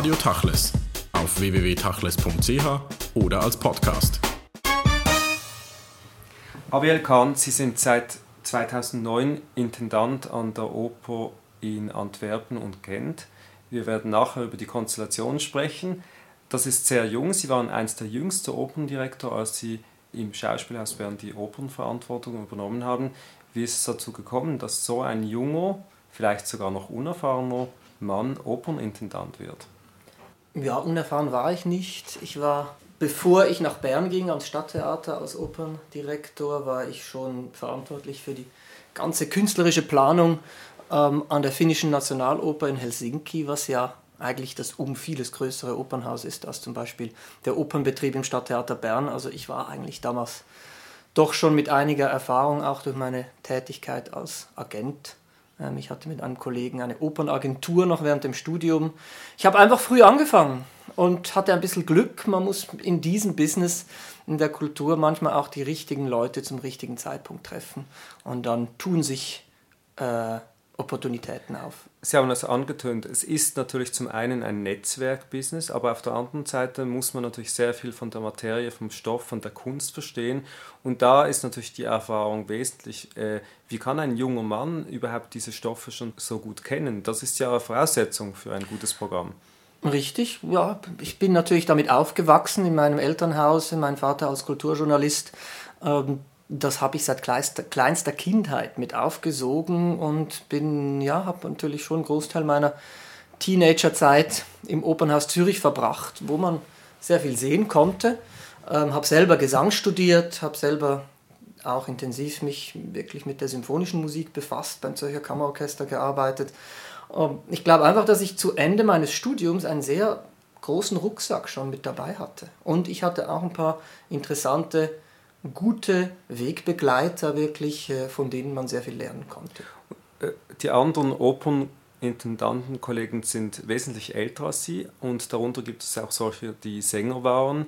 Radio Tachles auf www.tachles.ch oder als Podcast. Abiel Kahn, Sie sind seit 2009 Intendant an der Oper in Antwerpen und Gent. Wir werden nachher über die Konstellation sprechen. Das ist sehr jung. Sie waren einst der jüngste Operndirektor, als Sie im Schauspielhaus Bern die Opernverantwortung übernommen haben. Wie ist es dazu gekommen, dass so ein junger, vielleicht sogar noch unerfahrener Mann Opernintendant wird? Ja, unerfahren war ich nicht. Ich war, bevor ich nach Bern ging ans Stadttheater als Operndirektor, war ich schon verantwortlich für die ganze künstlerische Planung ähm, an der finnischen Nationaloper in Helsinki, was ja eigentlich das um vieles größere Opernhaus ist als zum Beispiel der Opernbetrieb im Stadttheater Bern. Also ich war eigentlich damals doch schon mit einiger Erfahrung, auch durch meine Tätigkeit als Agent. Ähm, ich hatte mit einem Kollegen eine Opernagentur noch während dem Studium. Ich habe einfach früh angefangen und hatte ein bisschen Glück. Man muss in diesem Business, in der Kultur manchmal auch die richtigen Leute zum richtigen Zeitpunkt treffen. Und dann tun sich äh, Opportunitäten auf. Sie haben das angetönt. Es ist natürlich zum einen ein Netzwerkbusiness, aber auf der anderen Seite muss man natürlich sehr viel von der Materie, vom Stoff, von der Kunst verstehen. Und da ist natürlich die Erfahrung wesentlich. Äh, wie kann ein junger Mann überhaupt diese Stoffe schon so gut kennen? Das ist ja eine Voraussetzung für ein gutes Programm. Richtig, ja. Ich bin natürlich damit aufgewachsen in meinem Elternhaus, mein Vater als Kulturjournalist. Ähm, das habe ich seit kleinster, kleinster Kindheit mit aufgesogen und bin, ja, habe natürlich schon einen Großteil meiner Teenagerzeit im Opernhaus Zürich verbracht, wo man sehr viel sehen konnte. Ähm, habe selber Gesang studiert, habe selber auch intensiv mich wirklich mit der symphonischen Musik befasst, beim Zürcher Kammerorchester gearbeitet. Ähm, ich glaube einfach, dass ich zu Ende meines Studiums einen sehr großen Rucksack schon mit dabei hatte. Und ich hatte auch ein paar interessante gute Wegbegleiter wirklich, äh, von denen man sehr viel lernen konnte. Äh, die anderen Opernintendantenkollegen sind wesentlich älter als Sie und darunter gibt es auch solche, die Sänger waren,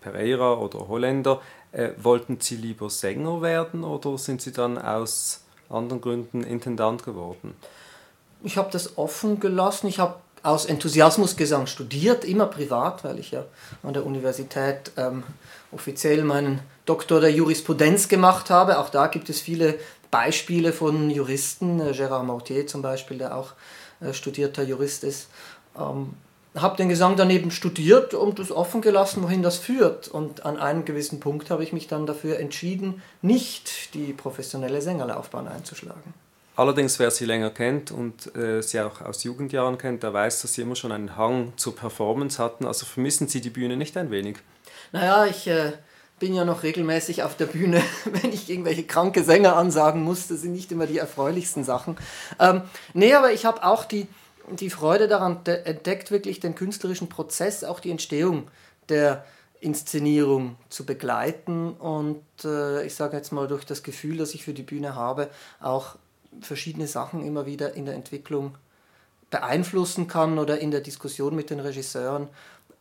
Pereira oder Holländer. Äh, wollten Sie lieber Sänger werden oder sind Sie dann aus anderen Gründen Intendant geworden? Ich habe das offen gelassen. Ich habe aus Enthusiasmusgesang studiert, immer privat, weil ich ja an der Universität ähm, offiziell meinen Doktor der Jurisprudenz gemacht habe. Auch da gibt es viele Beispiele von Juristen, äh, Gérard Mortier zum Beispiel, der auch äh, studierter Jurist ist. Ähm, habe den Gesang daneben studiert und es offen gelassen, wohin das führt. Und an einem gewissen Punkt habe ich mich dann dafür entschieden, nicht die professionelle Sängerlaufbahn einzuschlagen. Allerdings, wer sie länger kennt und äh, sie auch aus Jugendjahren kennt, der weiß, dass sie immer schon einen Hang zur Performance hatten. Also vermissen Sie die Bühne nicht ein wenig? Naja, ich äh, bin ja noch regelmäßig auf der Bühne, wenn ich irgendwelche kranke Sänger ansagen muss. Das sind nicht immer die erfreulichsten Sachen. Ähm, nee, aber ich habe auch die, die Freude daran entdeckt, wirklich den künstlerischen Prozess, auch die Entstehung der Inszenierung zu begleiten und äh, ich sage jetzt mal durch das Gefühl, das ich für die Bühne habe, auch verschiedene Sachen immer wieder in der Entwicklung beeinflussen kann oder in der Diskussion mit den Regisseuren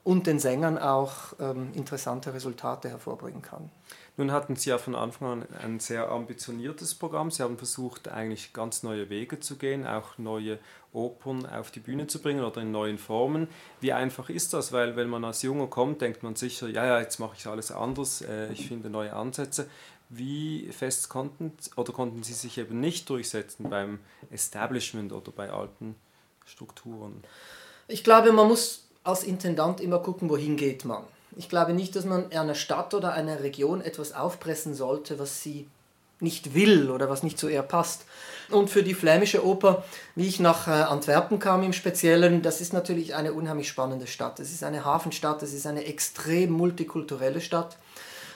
und den Sängern auch ähm, interessante Resultate hervorbringen kann. Nun hatten Sie ja von Anfang an ein sehr ambitioniertes Programm. Sie haben versucht, eigentlich ganz neue Wege zu gehen, auch neue Opern auf die Bühne zu bringen oder in neuen Formen. Wie einfach ist das? Weil wenn man als Junger kommt, denkt man sicher, ja, ja, jetzt mache ich alles anders, äh, ich finde neue Ansätze. Wie fest konnten oder konnten Sie sich eben nicht durchsetzen beim Establishment oder bei alten Strukturen? Ich glaube, man muss als Intendant immer gucken, wohin geht man. Ich glaube nicht, dass man einer Stadt oder einer Region etwas aufpressen sollte, was sie nicht will oder was nicht zu ihr passt. Und für die flämische Oper, wie ich nach äh, Antwerpen kam im Speziellen, das ist natürlich eine unheimlich spannende Stadt. Es ist eine Hafenstadt, es ist eine extrem multikulturelle Stadt.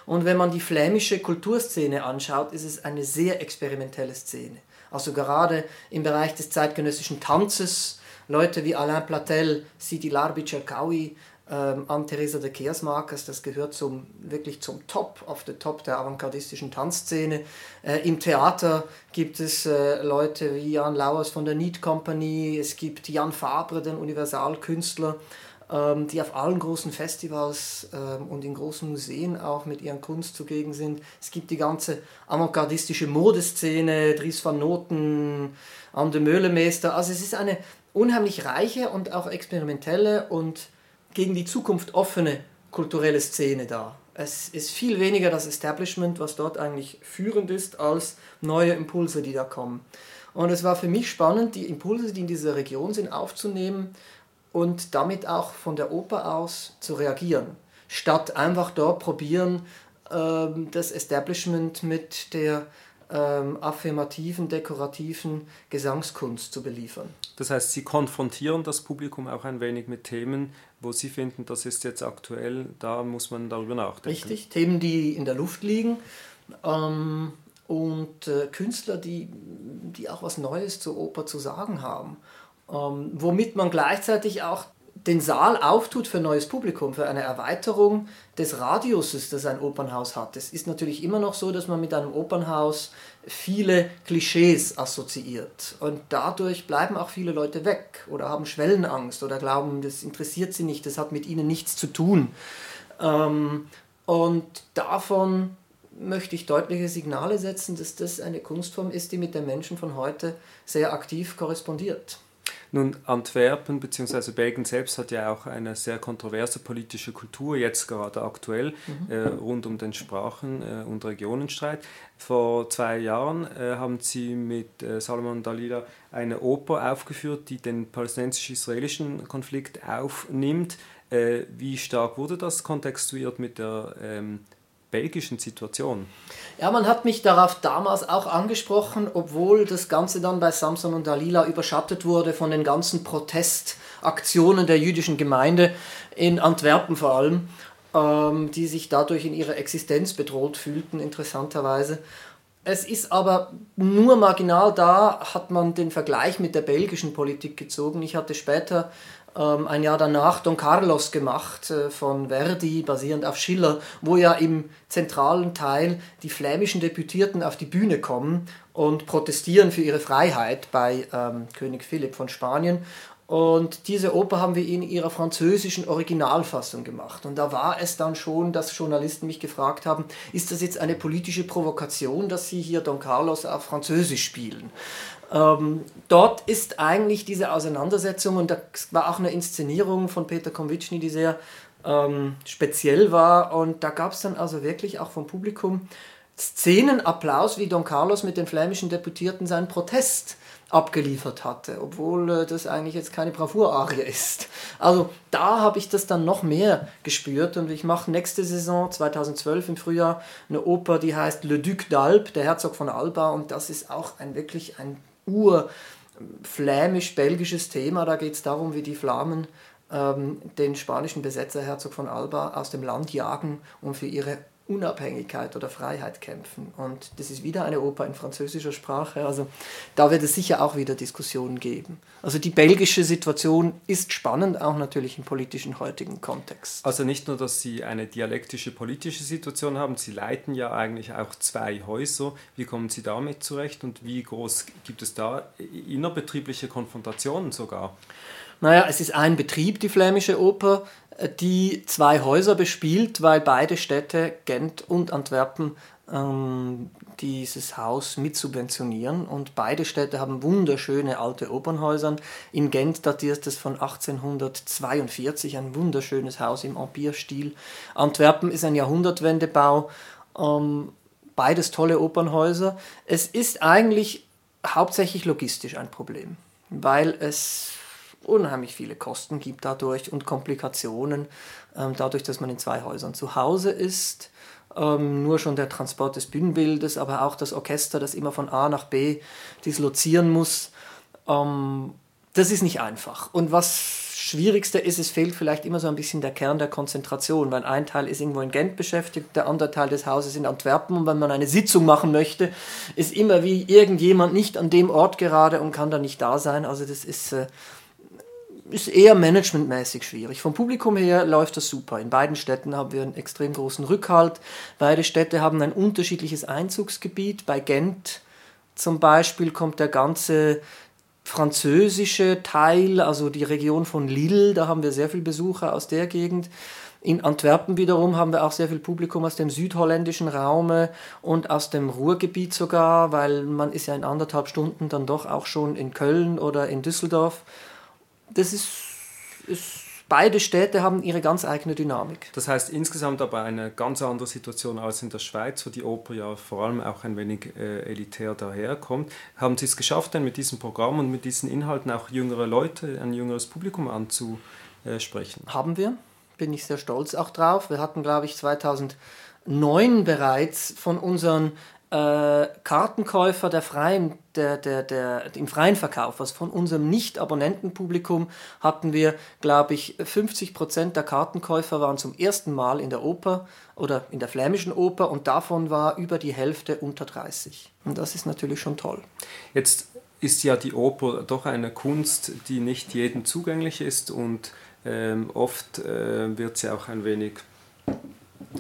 Und wenn man die flämische Kulturszene anschaut, ist es eine sehr experimentelle Szene. Also gerade im Bereich des zeitgenössischen Tanzes, Leute wie Alain Platel, Sidi Larbi Cherkaoui, ähm, Anne-Theresa de Keersmakers, das gehört zum, wirklich zum Top, auf der Top der avantgardistischen Tanzszene. Äh, Im Theater gibt es äh, Leute wie Jan Lauers von der Need Company, es gibt Jan Fabre, den Universalkünstler. ähm, die auf allen großen Festivals ähm, und in großen Museen auch mit ihren Kunst zugegen sind. Es gibt die ganze avantgardistische Modeszene, Dries van Noten, Anne de Meulemeester. Also es ist eine unheimlich reiche und auch experimentelle und gegen die Zukunft offene kulturelle Szene da. Es ist viel weniger das Establishment, was dort eigentlich führend ist, als neue Impulse, die da kommen. Und es war für mich spannend, die Impulse, die in dieser Region sind, aufzunehmen und damit auch von der Oper aus zu reagieren, statt einfach dort probieren, ähm, das Establishment mit der ähm, affirmativen, dekorativen Gesangskunst zu beliefern. Das heißt, Sie konfrontieren das Publikum auch ein wenig mit Themen, wo Sie finden, das ist jetzt aktuell, da muss man darüber nachdenken. Richtig, Themen, die in der Luft liegen. Ähm, und äh, Künstler, die, die auch was Neues zur Oper zu sagen haben. Ähm, womit man gleichzeitig auch den Saal auftut für neues Publikum, für eine Erweiterung des Radiuses, das ein Opernhaus hat. Es ist natürlich immer noch so, dass man mit einem Opernhaus viele Klischees assoziiert. Und dadurch bleiben auch viele Leute weg oder haben Schwellenangst oder glauben, das interessiert sie nicht, das hat mit ihnen nichts zu tun. Ähm, und davon möchte ich deutliche Signale setzen, dass das eine Kunstform ist, die mit den Menschen von heute sehr aktiv korrespondiert. Nun, Antwerpen bzw. Belgien selbst hat ja auch eine sehr kontroverse politische Kultur, jetzt gerade aktuell, mhm. äh, rund um den Sprachen- äh, und Regionenstreit. Vor zwei Jahren äh, haben sie mit äh, Salomon Dalila eine Oper aufgeführt, die den palästinensisch-israelischen Konflikt aufnimmt. Äh, wie stark wurde das kontextuiert mit der ähm, belgischen Situation? Ja, man hat mich darauf damals auch angesprochen, obwohl das Ganze dann bei Samson und Dalila überschattet wurde von den ganzen Protestaktionen der jüdischen Gemeinde in Antwerpen vor allem, ähm, die sich dadurch in ihrer Existenz bedroht fühlten, interessanterweise. Es ist aber nur marginal da, hat man den Vergleich mit der belgischen Politik gezogen. Ich hatte später ein Jahr danach Don Carlos gemacht äh, von Verdi, basierend auf Schiller, wo ja im zentralen Teil die flämischen Deputierten auf die Bühne kommen und protestieren für ihre Freiheit bei ähm, König Philipp von Spanien. Und diese Oper haben wir in ihrer französischen Originalfassung gemacht. Und da war es dann schon, dass Journalisten mich gefragt haben, ist das jetzt eine politische Provokation, dass sie hier Don Carlos auf Französisch spielen? Ähm, dort ist eigentlich diese Auseinandersetzung, und da war auch eine Inszenierung von Peter Konvitschny, die sehr ähm, speziell war. Und da gab es dann also wirklich auch vom Publikum Szenenapplaus, wie Don Carlos mit den flämischen Deputierten seinen Protest abgeliefert hatte, obwohl äh, das eigentlich jetzt keine Bravour-Arie ist. Also da habe ich das dann noch mehr gespürt und ich mache nächste Saison 2012 im Frühjahr eine Oper, die heißt Le Duc d'Albe, der Herzog von Alba und das ist auch ein wirklich ein urflämisch-belgisches Thema. Da geht es darum, wie die Flamen ähm, den spanischen Besetzer Herzog von Alba aus dem Land jagen, um für ihre Unabhängigkeit oder Freiheit kämpfen. Und das ist wieder eine Oper in französischer Sprache. Also da wird es sicher auch wieder Diskussionen geben. Also die belgische Situation ist spannend, auch natürlich im politischen heutigen Kontext. Also nicht nur, dass Sie eine dialektische politische Situation haben, Sie leiten ja eigentlich auch zwei Häuser. Wie kommen Sie damit zurecht und wie groß gibt es da innerbetriebliche Konfrontationen sogar? Naja, es ist ein Betrieb, die Flämische Oper die zwei Häuser bespielt, weil beide Städte, Gent und Antwerpen, ähm, dieses Haus mitsubventionieren. Und beide Städte haben wunderschöne alte Opernhäuser. In Gent datiert es von 1842, ein wunderschönes Haus im Empire-Stil. Antwerpen ist ein Jahrhundertwendebau. Ähm, beides tolle Opernhäuser. Es ist eigentlich hauptsächlich logistisch ein Problem, weil es unheimlich viele Kosten gibt dadurch und Komplikationen, ähm, dadurch, dass man in zwei Häusern zu Hause ist. Ähm, nur schon der Transport des Bühnenbildes, aber auch das Orchester, das immer von A nach B dislozieren muss. Ähm, das ist nicht einfach. Und was Schwierigste ist, es fehlt vielleicht immer so ein bisschen der Kern der Konzentration, weil ein Teil ist irgendwo in Gent beschäftigt, der andere Teil des Hauses in Antwerpen und wenn man eine Sitzung machen möchte, ist immer wie irgendjemand nicht an dem Ort gerade und kann da nicht da sein. Also das ist äh, ist eher managementmäßig schwierig. Vom Publikum her läuft das super. In beiden Städten haben wir einen extrem großen Rückhalt. Beide Städte haben ein unterschiedliches Einzugsgebiet. Bei Gent zum Beispiel kommt der ganze französische Teil, also die Region von Lille, da haben wir sehr viele Besucher aus der Gegend. In Antwerpen wiederum haben wir auch sehr viel Publikum aus dem südholländischen Raume und aus dem Ruhrgebiet sogar, weil man ist ja in anderthalb Stunden dann doch auch schon in Köln oder in Düsseldorf. Das ist, ist beide Städte haben ihre ganz eigene Dynamik. Das heißt insgesamt aber eine ganz andere Situation als in der Schweiz, wo die Oper ja vor allem auch ein wenig äh, elitär daherkommt. Haben Sie es geschafft, denn mit diesem Programm und mit diesen Inhalten auch jüngere Leute, ein jüngeres Publikum anzusprechen? Haben wir bin ich sehr stolz auch drauf. Wir hatten, glaube ich, 2009 bereits von unseren äh, Kartenkäufer der freien, der, der, der, im freien Verkauf, also von unserem Nicht-Abonnentenpublikum hatten wir, glaube ich, 50 Prozent der Kartenkäufer waren zum ersten Mal in der Oper oder in der flämischen Oper und davon war über die Hälfte unter 30. Und das ist natürlich schon toll. Jetzt ist ja die Oper doch eine Kunst, die nicht jedem zugänglich ist und ähm, oft äh, wird sie auch ein wenig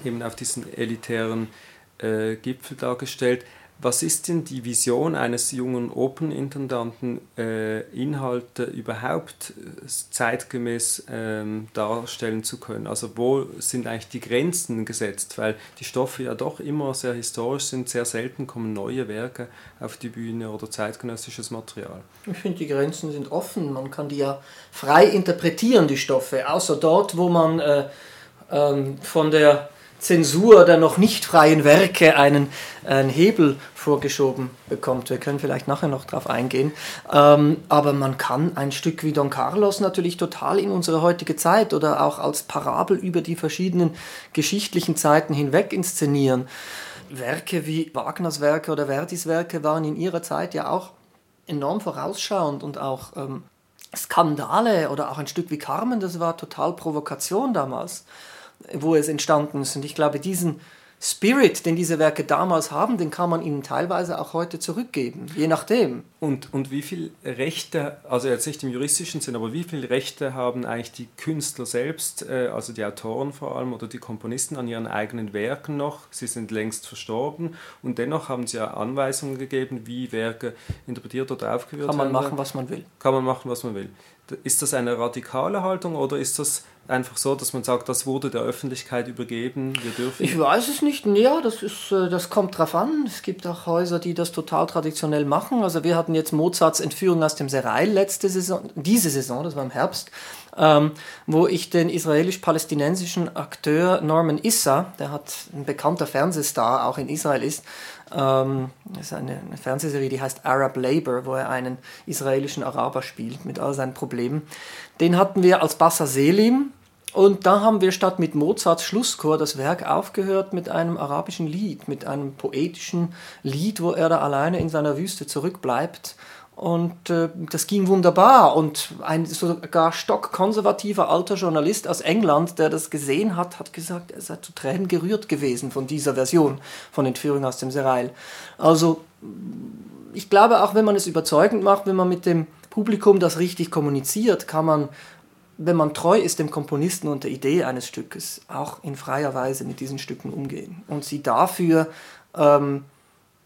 eben auf diesen elitären äh, Gipfel dargestellt. Was ist denn die Vision eines jungen Opernintendanten, äh, Inhalte überhaupt äh, zeitgemäß ähm, darstellen zu können? Also wo sind eigentlich die Grenzen gesetzt? Weil die Stoffe ja doch immer sehr historisch sind, sehr selten kommen neue Werke auf die Bühne oder zeitgenössisches Material. Ich finde, die Grenzen sind offen. Man kann die ja frei interpretieren, die Stoffe, außer dort, wo man äh, ähm, von der Zensur der noch nicht freien Werke einen, einen Hebel vorgeschoben bekommt. Wir können vielleicht nachher noch darauf eingehen. Ähm, aber man kann ein Stück wie Don Carlos natürlich total in unsere heutige Zeit oder auch als Parabel über die verschiedenen geschichtlichen Zeiten hinweg inszenieren. Werke wie Wagners Werke oder Verdis Werke waren in ihrer Zeit ja auch enorm vorausschauend und auch ähm, Skandale oder auch ein Stück wie Carmen, das war total Provokation damals wo es entstanden ist. Und ich glaube, diesen Spirit, den diese Werke damals haben, den kann man ihnen teilweise auch heute zurückgeben, je nachdem. Und, und wie viel Rechte, also jetzt nicht im juristischen Sinn, aber wie viele Rechte haben eigentlich die Künstler selbst, äh, also die Autoren vor allem oder die Komponisten an ihren eigenen Werken noch? Sie sind längst verstorben und dennoch haben sie ja Anweisungen gegeben, wie Werke interpretiert oder aufgeführt werden. Kann man machen, was man will. Kann man machen, was man will. Ist das eine radikale Haltung oder ist das einfach so, dass man sagt, das wurde der Öffentlichkeit übergeben, wir dürfen? Ich weiß es nicht. Ja, das, ist, äh, das kommt drauf an. Es gibt auch Häuser, die das total traditionell machen. Also wir hatten jetzt Mozarts Entführung aus dem Serail letzte Saison, diese Saison, das war im Herbst, ähm, wo ich den israelisch-palästinensischen Akteur Norman Issa, der hat ein bekannter Fernsehstar auch in Israel ist, ähm, das ist eine, eine, Fernsehserie, die heißt Arab Labor, wo er einen israelischen Araber spielt mit all seinen Problemen. Den hatten wir als Bassa Selim und da haben wir statt mit Mozarts Schlusschor das Werk aufgehört mit einem arabischen Lied, mit einem poetischen Lied, wo er da alleine in seiner Wüste zurückbleibt und äh, das ging wunderbar. Und ein sogar stockkonservativer alter Journalist aus England, der das gesehen hat, hat gesagt, er sei zu Tränen gerührt gewesen von dieser Version von Entführung aus dem Serail. Also ich glaube, auch wenn man es überzeugend macht, wenn man mit dem Publikum das richtig kommuniziert, kann man, wenn man treu ist dem Komponisten und der Idee eines Stückes, auch in freier Weise mit diesen Stücken umgehen. Und sie dafür ähm,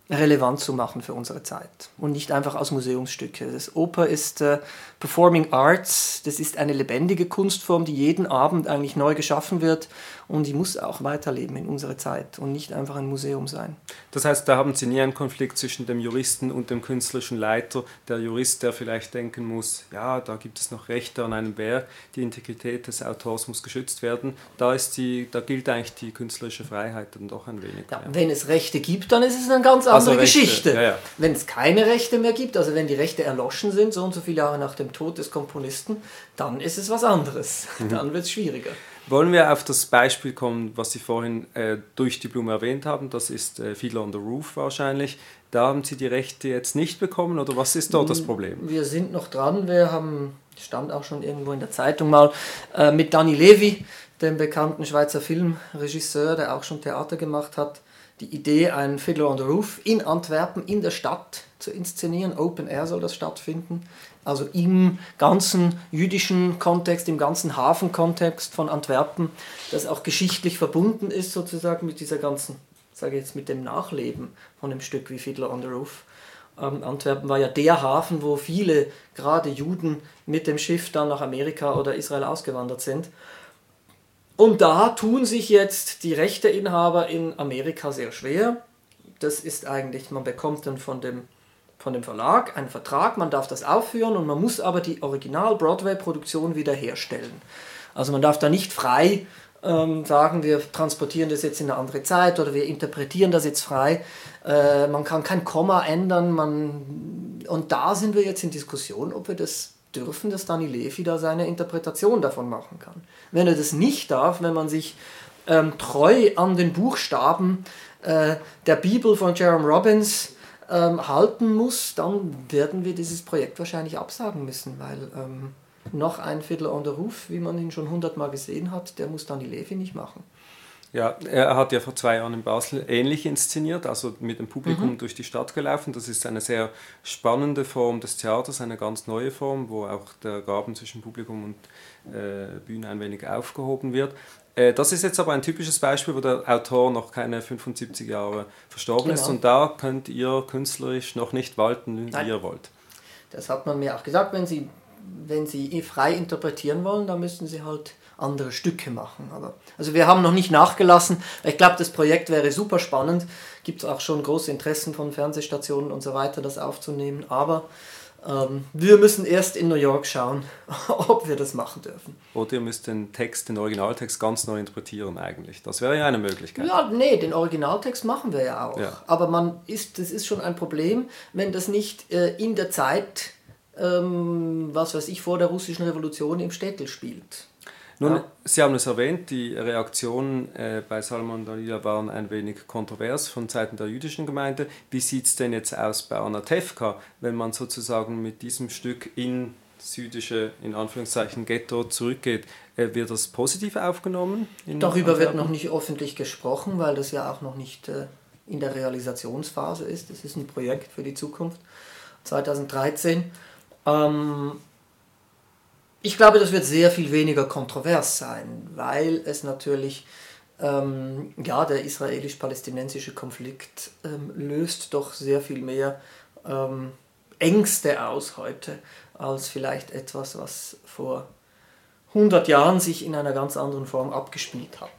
relevant zu machen für unsere Zeit und nicht einfach als Museumsstücke. Das Oper ist äh, Performing Arts, das ist eine lebendige Kunstform, die jeden Abend eigentlich neu geschaffen wird und die muss auch weiterleben in unserer Zeit und nicht einfach ein Museum sein. Das heißt, da haben Sie nie einen Konflikt zwischen dem Juristen und dem künstlerischen Leiter. Der Jurist, der vielleicht denken muss, ja, da gibt es noch Rechte an einem Werk, die Integrität des Autors muss geschützt werden. Da, ist die, da gilt eigentlich die künstlerische Freiheit dann doch ein wenig. Ja, ja. Wenn es Rechte gibt, dann ist es eine ganz also andere also Geschichte. Ja, wenn es keine Rechte mehr gibt, also wenn die Rechte erloschen sind, so und so viele Jahre nach dem Tod des Komponisten, dann ist es was anderes. Mhm. Dann wird es schwieriger. Wollen wir auf das Beispiel kommen, was Sie vorhin äh, durch die Blume erwähnt haben? Das ist äh, Fiddler on the Roof wahrscheinlich. Da haben Sie die Rechte jetzt nicht bekommen oder was ist dort das Problem? Wir sind noch dran. Wir haben, stand auch schon irgendwo in der Zeitung mal, äh, mit Danny Levy, dem bekannten Schweizer Filmregisseur, der auch schon Theater gemacht hat, die Idee, einen Fiddler on the Roof in Antwerpen, in der Stadt zu inszenieren. Open Air soll das stattfinden also im ganzen jüdischen Kontext, im ganzen Hafenkontext von Antwerpen, das auch geschichtlich verbunden ist sozusagen mit dieser ganzen, sage ich jetzt, mit dem Nachleben von dem Stück wie Fiddler on the Roof. Ähm, Antwerpen war ja der Hafen, wo viele, gerade Juden, mit dem Schiff dann nach Amerika oder Israel ausgewandert sind. Und da tun sich jetzt die Rechteinhaber in Amerika sehr schwer. Das ist eigentlich, man bekommt dann von dem, von dem Verlag einen Vertrag, man darf das aufführen und man muss aber die Original-Broadway-Produktion wiederherstellen. Also man darf da nicht frei ähm, sagen, wir transportieren das jetzt in eine andere Zeit oder wir interpretieren das jetzt frei. Äh, man kann kein Komma ändern. Man, und da sind wir jetzt in Diskussion, ob wir das dürfen, dass Dani Levi da seine Interpretation davon machen kann. Wenn er das nicht darf, wenn man sich ähm, treu an den Buchstaben äh, der Bibel von Jerome Robbins ähm, halten muss, dann werden wir dieses Projekt wahrscheinlich absagen müssen, weil ähm, noch ein Viertel on the Roof, wie man ihn schon hundertmal gesehen hat, der muss Dani Levi nicht machen. Ja, er hat ja vor zwei Jahren in Basel ähnlich inszeniert, also mit dem Publikum mhm. durch die Stadt gelaufen. Das ist eine sehr spannende Form des Theaters, eine ganz neue Form, wo auch der Graben zwischen Publikum und äh, Bühne ein wenig aufgehoben wird. Äh, das ist jetzt aber ein typisches Beispiel, wo der Autor noch keine 75 Jahre verstorben genau. ist und da könnt ihr künstlerisch noch nicht walten, wie Nein. ihr wollt. Das hat man mir auch gesagt, wenn Sie, wenn Sie frei interpretieren wollen, dann müssen Sie halt andere Stücke machen. Aber, also wir haben noch nicht nachgelassen. Ich glaube, das Projekt wäre super spannend. Gibt es auch schon große Interessen von Fernsehstationen und so weiter, das aufzunehmen. Aber ähm, wir müssen erst in New York schauen, ob wir das machen dürfen. Oder ihr müsst den Text, den Originaltext ganz neu interpretieren eigentlich. Das wäre ja eine Möglichkeit. Ja, nee, den Originaltext machen wir ja auch. Ja. Aber man ist, das ist schon ein Problem, wenn das nicht äh, in der Zeit, ähm, was weiß ich, vor der russischen Revolution im Städtel spielt. Nun, ja. Sie haben es erwähnt, die Reaktionen äh, bei Salman Dalila waren ein wenig kontrovers von Seiten der jüdischen Gemeinde. Wie sieht es denn jetzt aus bei Anna Tefka, wenn man sozusagen mit diesem Stück in jüdische, in Anführungszeichen, Ghetto zurückgeht? Äh, wird das positiv aufgenommen? Darüber Antwerpen? wird noch nicht öffentlich gesprochen, weil das ja auch noch nicht äh, in der Realisationsphase ist. Das ist ein Projekt für die Zukunft 2013. Ähm, ich glaube, das wird sehr viel weniger kontrovers sein, weil es natürlich, ähm, ja, der israelisch-palästinensische Konflikt ähm, löst doch sehr viel mehr ähm, Ängste aus heute, als vielleicht etwas, was vor 100 Jahren sich in einer ganz anderen Form abgespielt hat.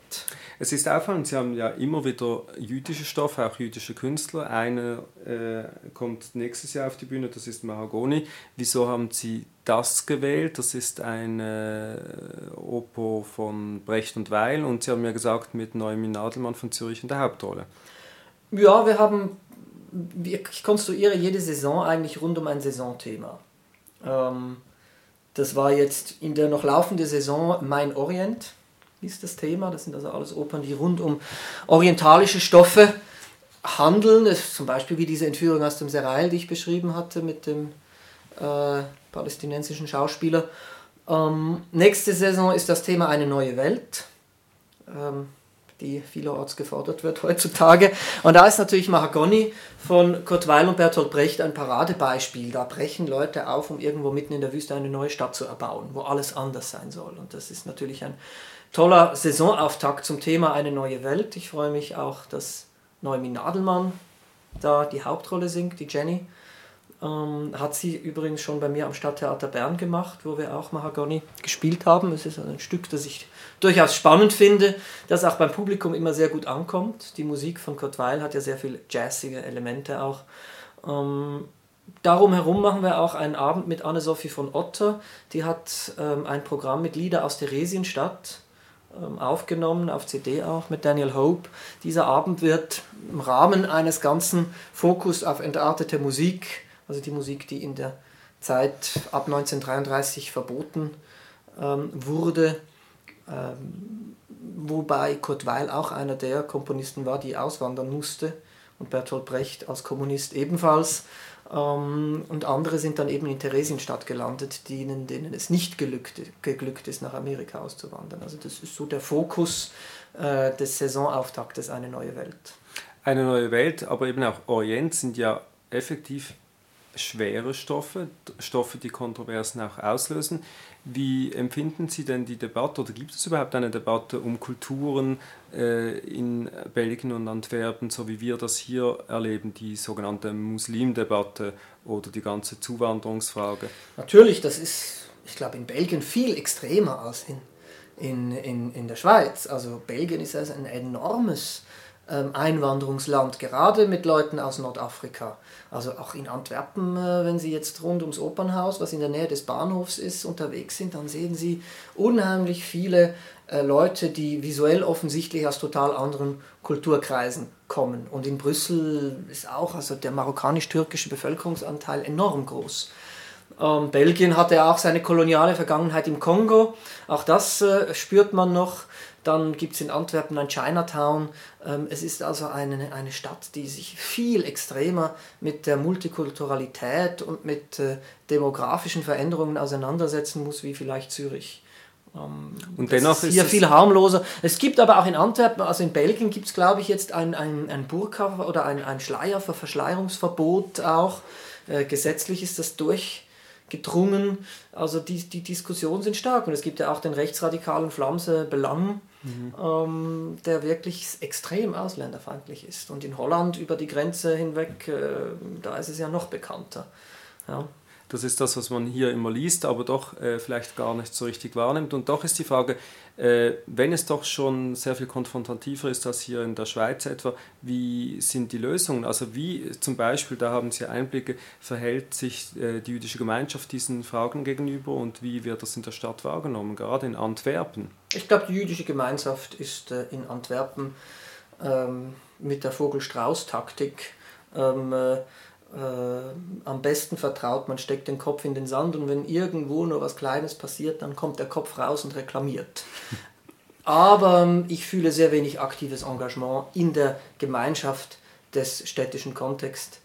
Es ist auffallend, Sie haben ja immer wieder jüdische Stoffe, auch jüdische Künstler. Einer äh, kommt nächstes Jahr auf die Bühne, das ist Mahagoni. Wieso haben Sie das gewählt? Das ist ein äh, Opo von Brecht und Weil und Sie haben ja gesagt, mit Neumin Nadelmann von Zürich in der Hauptrolle. Ja, wir haben, ich konstruiere jede Saison eigentlich rund um ein Saisonthema. Ähm, das war jetzt in der noch laufenden Saison Mein Orient ist das Thema. Das sind also alles Opern, die rund um orientalische Stoffe handeln. Ist zum Beispiel wie diese Entführung aus dem Serail, die ich beschrieben hatte mit dem äh, palästinensischen Schauspieler. Ähm, nächste Saison ist das Thema Eine neue Welt, ähm, die vielerorts gefordert wird heutzutage. Und da ist natürlich Mahagoni von Kurt Weil und Bertolt Brecht ein Paradebeispiel. Da brechen Leute auf, um irgendwo mitten in der Wüste eine neue Stadt zu erbauen, wo alles anders sein soll. Und das ist natürlich ein toller Saisonauftakt zum Thema Eine neue Welt. Ich freue mich auch, dass Noemi Nadelmann da die Hauptrolle singt, die Jenny. Ähm, hat sie übrigens schon bei mir am Stadttheater Bern gemacht, wo wir auch Mahagoni gespielt haben. Es ist ein Stück, das ich durchaus spannend finde, das auch beim Publikum immer sehr gut ankommt. Die Musik von Kurt Weil hat ja sehr viele jazzige Elemente auch. Ähm, darum herum machen wir auch einen Abend mit Anne-Sophie von Otter. Die hat ähm, ein Programm mit Lieder aus Theresienstadt aufgenommen, auf CD auch mit Daniel Hope. Dieser Abend wird im Rahmen eines ganzen Fokus auf entartete Musik, also die Musik, die in der Zeit ab 1933 verboten ähm, wurde, ähm, wobei Kurt Weil auch einer der Komponisten war, die auswandern musste und Bertolt Brecht als Kommunist ebenfalls. Ähm, und andere sind dann eben in Theresienstadt gelandet, denen, denen es nicht gelückt, geglückt ist, nach Amerika auszuwandern. Also das ist so der Fokus äh, des Saisonauftaktes Eine neue Welt. Eine neue Welt, aber eben auch Orient sind ja effektiv schwere Stoffe, Stoffe, die Kontroversen auch auslösen. Wie empfinden Sie denn die Debatte oder gibt es überhaupt eine Debatte um Kulturen äh, in Belgien und Antwerpen, so wie wir das hier erleben, die sogenannte Muslimdebatte oder die ganze Zuwanderungsfrage? Natürlich, das ist, ich glaube, in Belgien viel extremer als in, in, in, in der Schweiz. Also Belgien ist also ein enormes Einwanderungsland, gerade mit Leuten aus Nordafrika. Also auch in Antwerpen, äh, wenn Sie jetzt rund ums Opernhaus, was in der Nähe des Bahnhofs ist, unterwegs sind, dann sehen Sie unheimlich viele äh, Leute, die visuell offensichtlich aus total anderen Kulturkreisen kommen. Und in Brüssel ist auch also der marokkanisch-türkische Bevölkerungsanteil enorm groß. Ähm, Belgien hatte auch seine koloniale Vergangenheit im Kongo. Auch das äh, spürt man noch. Dann gibt es in Antwerpen ein Chinatown. Ähm, es ist also eine, eine Stadt, die sich viel extremer mit der Multikulturalität und mit äh, demografischen Veränderungen auseinandersetzen muss, wie vielleicht Zürich. Ähm, und dennoch ist hier ist viel harmloser. Es gibt aber auch in Antwerpen, also in Belgien gibt es, glaube ich, jetzt ein, ein, ein Burka oder ein, ein Schleier für Verschleierungsverbot auch. Äh, gesetzlich ist das durch gedrungen. Also die, die Diskussionen sind stark und es gibt ja auch den rechtsradikalen Flamse Belang, mhm. ähm, der wirklich extrem ausländerfeindlich ist. Und in Holland über die Grenze hinweg, äh, da ist es ja noch bekannter. Ja. Das ist das, was man hier immer liest, aber doch äh, vielleicht gar nicht so richtig wahrnimmt. Und doch ist die Frage, äh, wenn es doch schon sehr viel konfrontativer ist als hier in der Schweiz etwa, wie sind die Lösungen? Also wie zum Beispiel, da haben Sie Einblicke, verhält sich äh, die jüdische Gemeinschaft diesen Fragen gegenüber und wie wird das in der Stadt wahrgenommen, gerade in Antwerpen? Ich glaube, die jüdische Gemeinschaft ist äh, in Antwerpen ähm, mit der Vogel-Strauß-Taktik ähm, äh, äh, am besten vertraut, man steckt den Kopf in den Sand und wenn irgendwo nur was Kleines passiert, dann kommt der Kopf raus und reklamiert. Aber ähm, ich fühle sehr wenig aktives Engagement in der Gemeinschaft des städtischen Kontexts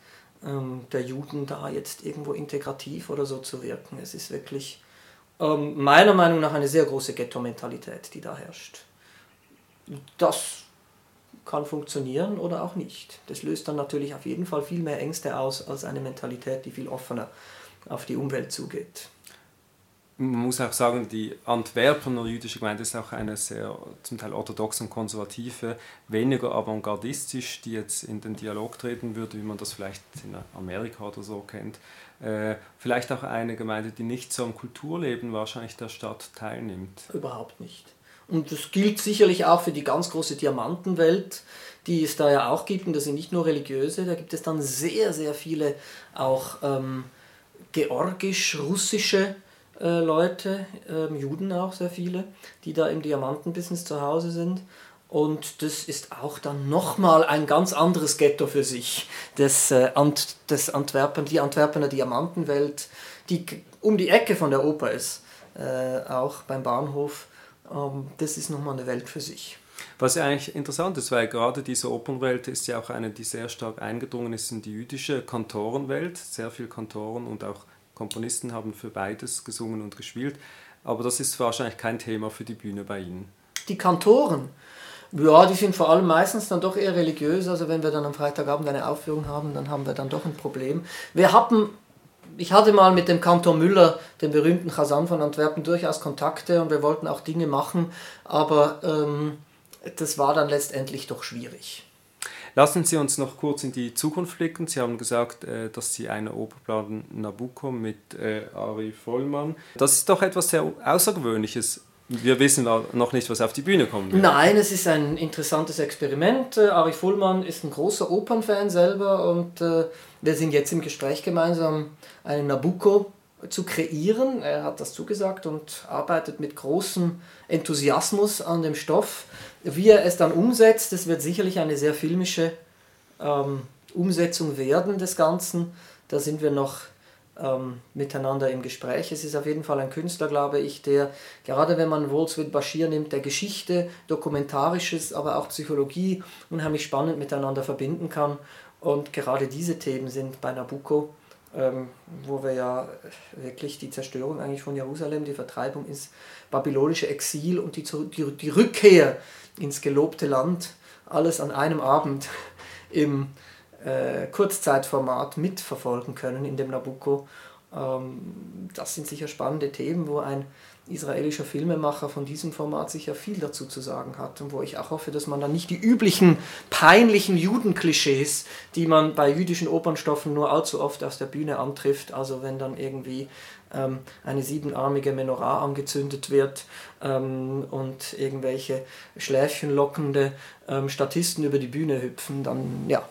ähm, der Juden da jetzt irgendwo integrativ oder so zu wirken. Es ist wirklich ähm, meiner Meinung nach eine sehr große Ghetto-Mentalität, die da herrscht. Das kann funktionieren oder auch nicht. Das löst dann natürlich auf jeden Fall viel mehr Ängste aus als eine Mentalität, die viel offener auf die Umwelt zugeht. Man muss auch sagen, die Antwerpener jüdische Gemeinde ist auch eine sehr zum Teil orthodox und konservative, weniger avantgardistisch, die jetzt in den Dialog treten würde, wie man das vielleicht in Amerika oder so kennt. Äh, vielleicht auch eine Gemeinde, die nicht so am Kulturleben wahrscheinlich der Stadt teilnimmt. Überhaupt nicht. Und das gilt sicherlich auch für die ganz große Diamantenwelt, die es da ja auch gibt. Und das sind nicht nur religiöse, da gibt es dann sehr, sehr viele auch ähm, georgisch-russische äh, Leute, ähm, Juden auch sehr viele, die da im Diamantenbusiness zu Hause sind. Und das ist auch dann nochmal ein ganz anderes Ghetto für sich, das, äh, Ant, das Antwerpen, die Antwerpener Diamantenwelt, die um die Ecke von der Oper ist, äh, auch beim Bahnhof ähm, das ist nochmal eine Welt für sich. Was ja eigentlich interessant ist, weil gerade diese Opernwelt ist ja auch eine, die sehr stark eingedrungen ist in die jüdische Kantorenwelt. Sehr viele Kantoren und auch Komponisten haben für beides gesungen und gespielt. Aber das ist wahrscheinlich kein Thema für die Bühne bei Ihnen. Die Kantoren, ja, die sind vor allem meistens dann doch eher religiös. Also wenn wir dann am Freitagabend eine Aufführung haben, dann haben wir dann doch ein Problem. Wir hatten ich hatte mal mit dem Kantor Müller, dem berühmten Chasan von Antwerpen, durchaus Kontakte und wir wollten auch Dinge machen, aber ähm, das war dann letztendlich doch schwierig. Lassen Sie uns noch kurz in die Zukunft blicken. Sie haben gesagt, äh, dass Sie eine Oper planen, Nabucco mit äh, Ari Vollmann. Das ist doch etwas sehr Außergewöhnliches. Wir wissen noch nicht, was auf die Bühne kommt. Nein, es ist ein interessantes Experiment. Äh, Ari Vollmann ist ein großer Opernfan selber und wir sind jetzt im Gespräch gemeinsam einen Nabucco zu kreieren. Er hat das zugesagt und arbeitet mit großem Enthusiasmus an dem Stoff. Wie er es dann umsetzt, das wird sicherlich eine sehr filmische ähm, Umsetzung werden des Ganzen. Da sind wir noch ähm, miteinander im Gespräch. Es ist auf jeden Fall ein Künstler, glaube ich, der, gerade wenn man Wolfswit Bashir nimmt, der Geschichte, Dokumentarisches, aber auch Psychologie unheimlich spannend miteinander verbinden kann. Und gerade diese Themen sind bei Nabucco, ähm, wo wir ja wirklich die Zerstörung eigentlich von Jerusalem, die Vertreibung ins babylonische Exil und die, die, die Rückkehr ins gelobte Land, alles an einem Abend im äh, Kurzzeitformat mitverfolgen können in dem Nabucco. Ähm, das sind sicher spannende Themen, wo ein israelischer Filmemacher von diesem Format sicher viel dazu zu sagen hat und wo ich auch hoffe, dass man dann nicht die üblichen peinlichen Judenklischees, die man bei jüdischen Opernstoffen nur allzu oft aus der Bühne antrifft, also wenn dann irgendwie ähm, eine siebenarmige Menorah angezündet wird ähm, und irgendwelche schläfchenlockende ähm, Statisten über die Bühne hüpfen, dann ja,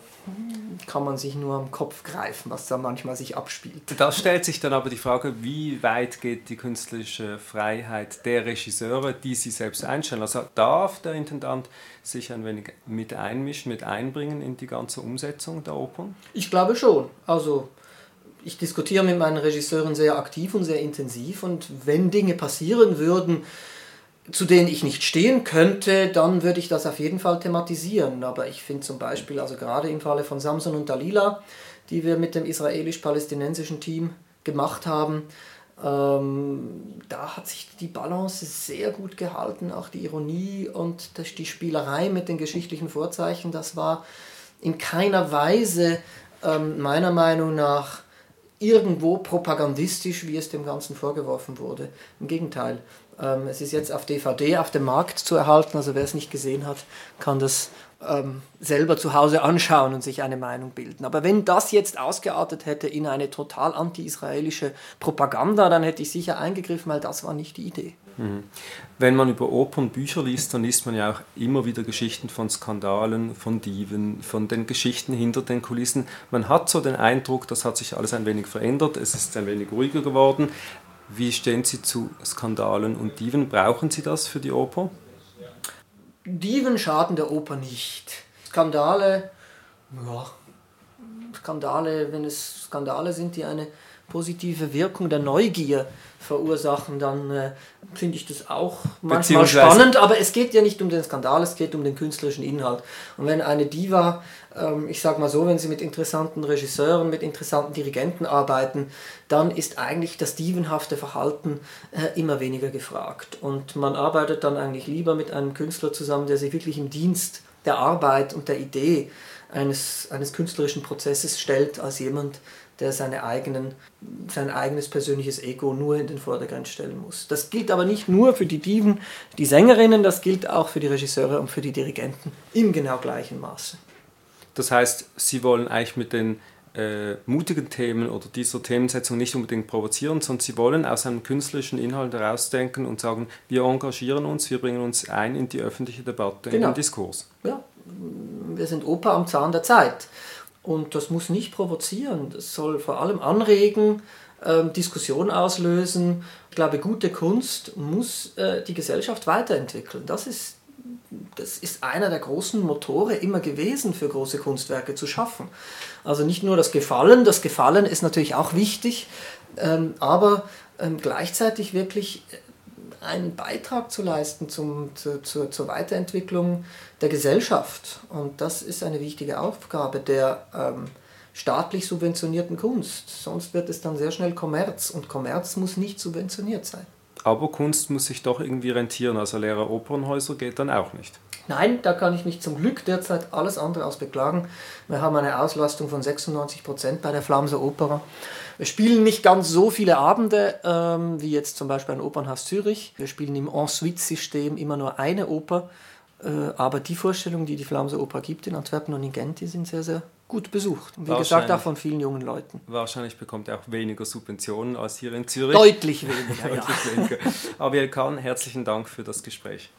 kann man sich nur am Kopf greifen, was da manchmal sich abspielt. Da stellt sich dann aber die Frage, wie weit geht die künstlerische Freiheit der Regisseure, die sie selbst einstellen? Also darf der Intendant sich ein wenig mit einmischen, mit einbringen in die ganze Umsetzung der Opern? Ich glaube schon. Also ich diskutiere mit meinen Regisseuren sehr aktiv und sehr intensiv und wenn Dinge passieren würden, zu denen ich nicht stehen könnte, dann würde ich das auf jeden Fall thematisieren. Aber ich finde zum Beispiel, also gerade im Falle von Samson und Dalila, die wir mit dem israelisch-palästinensischen Team gemacht haben, ähm, da hat sich die Balance sehr gut gehalten, auch die Ironie und die Spielerei mit den geschichtlichen Vorzeichen, das war in keiner Weise ähm, meiner Meinung nach irgendwo propagandistisch, wie es dem Ganzen vorgeworfen wurde. Im Gegenteil, ähm, es ist jetzt auf DVD auf dem Markt zu erhalten, also wer es nicht gesehen hat, kann das ähm, selber zu Hause anschauen und sich eine Meinung bilden. Aber wenn das jetzt ausgeartet hätte in eine total anti-israelische Propaganda, dann hätte ich sicher eingegriffen, weil das war nicht die Idee. Mhm. Wenn man über Opernbücher liest, dann liest man ja auch immer wieder Geschichten von Skandalen, von Dieben, von den Geschichten hinter den Kulissen. Man hat so den Eindruck, das hat sich alles ein wenig verändert, es ist ein wenig ruhiger geworden. Wie stehen Sie zu Skandalen und Diven? Brauchen Sie das für die Oper? Diven schaden der Oper nicht. Skandale, ja, Skandale, wenn es Skandale sind, die eine positive Wirkung der Neugier verursachen, dann äh, finde ich das auch manchmal spannend. Aber es geht ja nicht um den Skandal, es geht um den künstlerischen Inhalt. Und wenn eine Diva, ähm, ich sage mal so, wenn sie mit interessanten Regisseuren, mit interessanten Dirigenten arbeiten, dann ist eigentlich das divenhafte Verhalten äh, immer weniger gefragt. Und man arbeitet dann eigentlich lieber mit einem Künstler zusammen, der sich wirklich im Dienst der Arbeit und der Idee eines, eines künstlerischen Prozesses stellt, als jemand, der seine eigenen, sein eigenes persönliches Ego nur in den Vordergrund stellen muss. Das gilt aber nicht nur für die Diven, die Sängerinnen, das gilt auch für die Regisseure und für die Dirigenten im genau gleichen Maße. Das heißt, Sie wollen eigentlich mit den äh, mutigen Themen oder dieser Themensetzung nicht unbedingt provozieren, sondern Sie wollen aus einem künstlerischen Inhalt herausdenken und sagen, wir engagieren uns, wir bringen uns ein in die öffentliche Debatte, genau. in den Diskurs. Ja, wir sind Oper am Zahn der Zeit. Und das muss nicht provozieren, das soll vor allem anregen, äh, Diskussion auslösen. Ich glaube, gute Kunst muss äh, die Gesellschaft weiterentwickeln. Das ist, das ist einer der großen Motore immer gewesen, für große Kunstwerke zu schaffen. Also nicht nur das Gefallen, das Gefallen ist natürlich auch wichtig, ähm, aber ähm, gleichzeitig wirklich einen Beitrag zu leisten zum, zu, zu, zur Weiterentwicklung der Gesellschaft. Und das ist eine wichtige Aufgabe der ähm, staatlich subventionierten Kunst. Sonst wird es dann sehr schnell Kommerz und Kommerz muss nicht subventioniert sein. Aber Kunst muss sich doch irgendwie rentieren, also leere Opernhäuser geht dann auch nicht. Nein, da kann ich mich zum Glück derzeit alles andere als beklagen. Wir haben eine Auslastung von 96 Prozent bei der Flamser Opera. Wir spielen nicht ganz so viele Abende ähm, wie jetzt zum Beispiel ein Opernhaus Zürich. Wir spielen im Ensuite-System immer nur eine Oper. Äh, aber die Vorstellungen, die die Flamser Oper gibt in Antwerpen und in Gent, die sind sehr, sehr gut besucht. Und wie gesagt, auch von vielen jungen Leuten. Wahrscheinlich bekommt er auch weniger Subventionen als hier in Zürich. Deutlich weniger. Deutlich ja. weniger. Ariel Kahn, herzlichen Dank für das Gespräch.